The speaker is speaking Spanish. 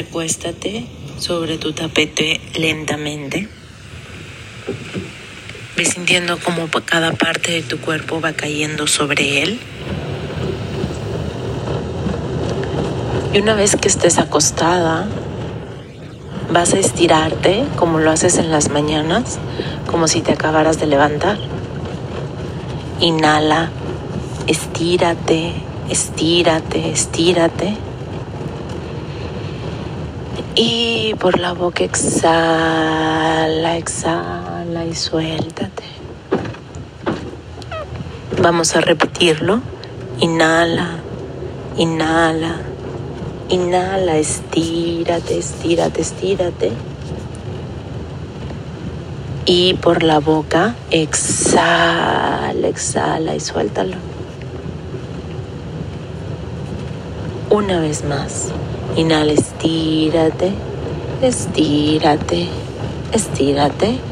Recuéstate sobre tu tapete lentamente. Ve sintiendo cómo cada parte de tu cuerpo va cayendo sobre él. Y una vez que estés acostada, vas a estirarte como lo haces en las mañanas, como si te acabaras de levantar. Inhala, estírate, estírate, estírate. Y por la boca exhala, exhala y suéltate. Vamos a repetirlo. Inhala, inhala, inhala, estírate, estírate, estírate. Y por la boca exhala, exhala y suéltalo. Una vez más. Inhala, estírate, estírate, estírate.